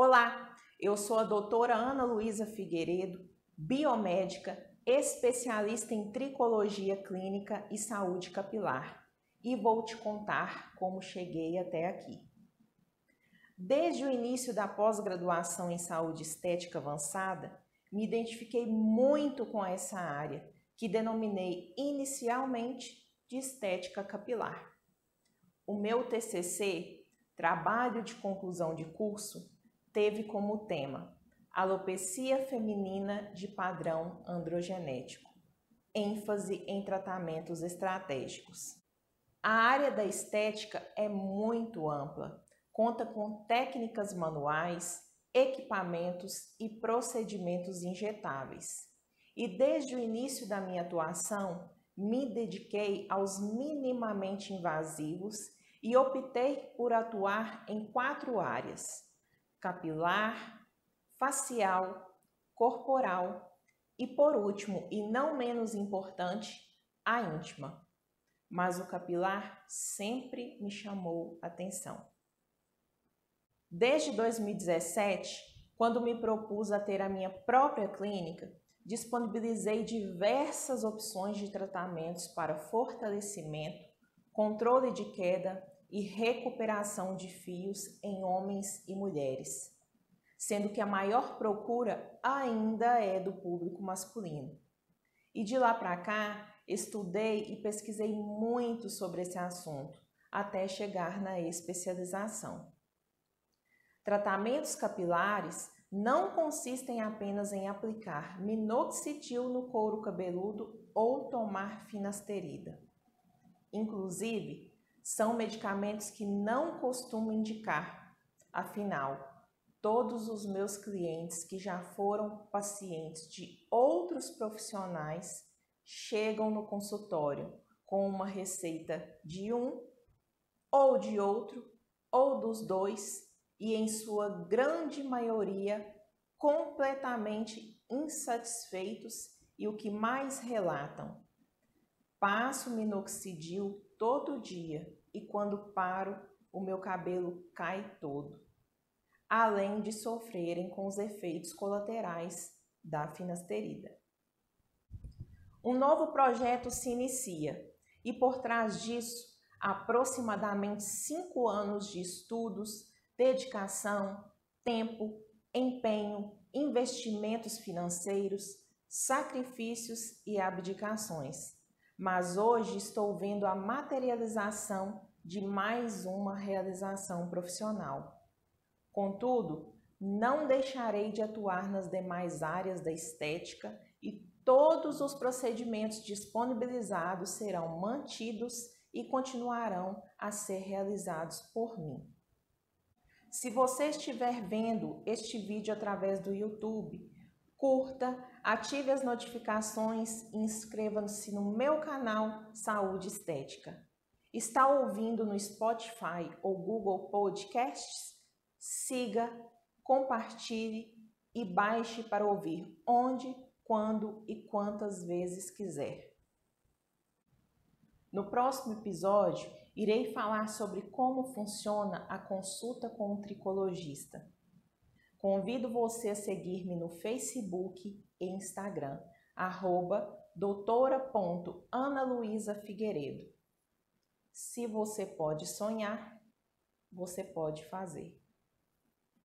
Olá, eu sou a doutora Ana Luísa Figueiredo, biomédica, especialista em tricologia clínica e saúde capilar, e vou te contar como cheguei até aqui. Desde o início da pós-graduação em saúde estética avançada, me identifiquei muito com essa área, que denominei inicialmente de estética capilar. O meu TCC, trabalho de conclusão de curso, teve como tema alopecia feminina de padrão androgenético, ênfase em tratamentos estratégicos. A área da estética é muito ampla, conta com técnicas manuais, equipamentos e procedimentos injetáveis. E desde o início da minha atuação, me dediquei aos minimamente invasivos e optei por atuar em quatro áreas: capilar, facial, corporal e, por último, e não menos importante, a íntima. Mas o capilar sempre me chamou atenção. Desde 2017, quando me propus a ter a minha própria clínica, disponibilizei diversas opções de tratamentos para fortalecimento, controle de queda e recuperação de fios em homens e mulheres, sendo que a maior procura ainda é do público masculino. E de lá para cá, estudei e pesquisei muito sobre esse assunto, até chegar na especialização. Tratamentos capilares não consistem apenas em aplicar minoxidil no couro cabeludo ou tomar finasterida. Inclusive, são medicamentos que não costumo indicar. Afinal, todos os meus clientes que já foram pacientes de outros profissionais chegam no consultório com uma receita de um ou de outro ou dos dois e em sua grande maioria completamente insatisfeitos e o que mais relatam. Passo minoxidil todo dia e quando paro, o meu cabelo cai todo, além de sofrerem com os efeitos colaterais da finasterida. Um novo projeto se inicia e por trás disso, aproximadamente cinco anos de estudos, dedicação, tempo, empenho, investimentos financeiros, sacrifícios e abdicações mas hoje estou vendo a materialização de mais uma realização profissional. Contudo, não deixarei de atuar nas demais áreas da estética e todos os procedimentos disponibilizados serão mantidos e continuarão a ser realizados por mim. Se você estiver vendo este vídeo através do YouTube, curta, ative as notificações e inscreva-se no meu canal Saúde Estética. Está ouvindo no Spotify ou Google Podcasts? Siga, compartilhe e baixe para ouvir onde, quando e quantas vezes quiser. No próximo episódio, irei falar sobre como funciona a consulta com o tricologista. Convido você a seguir-me no Facebook e Instagram, arroba doutora.analuísafigueiredo. Se você pode sonhar, você pode fazer.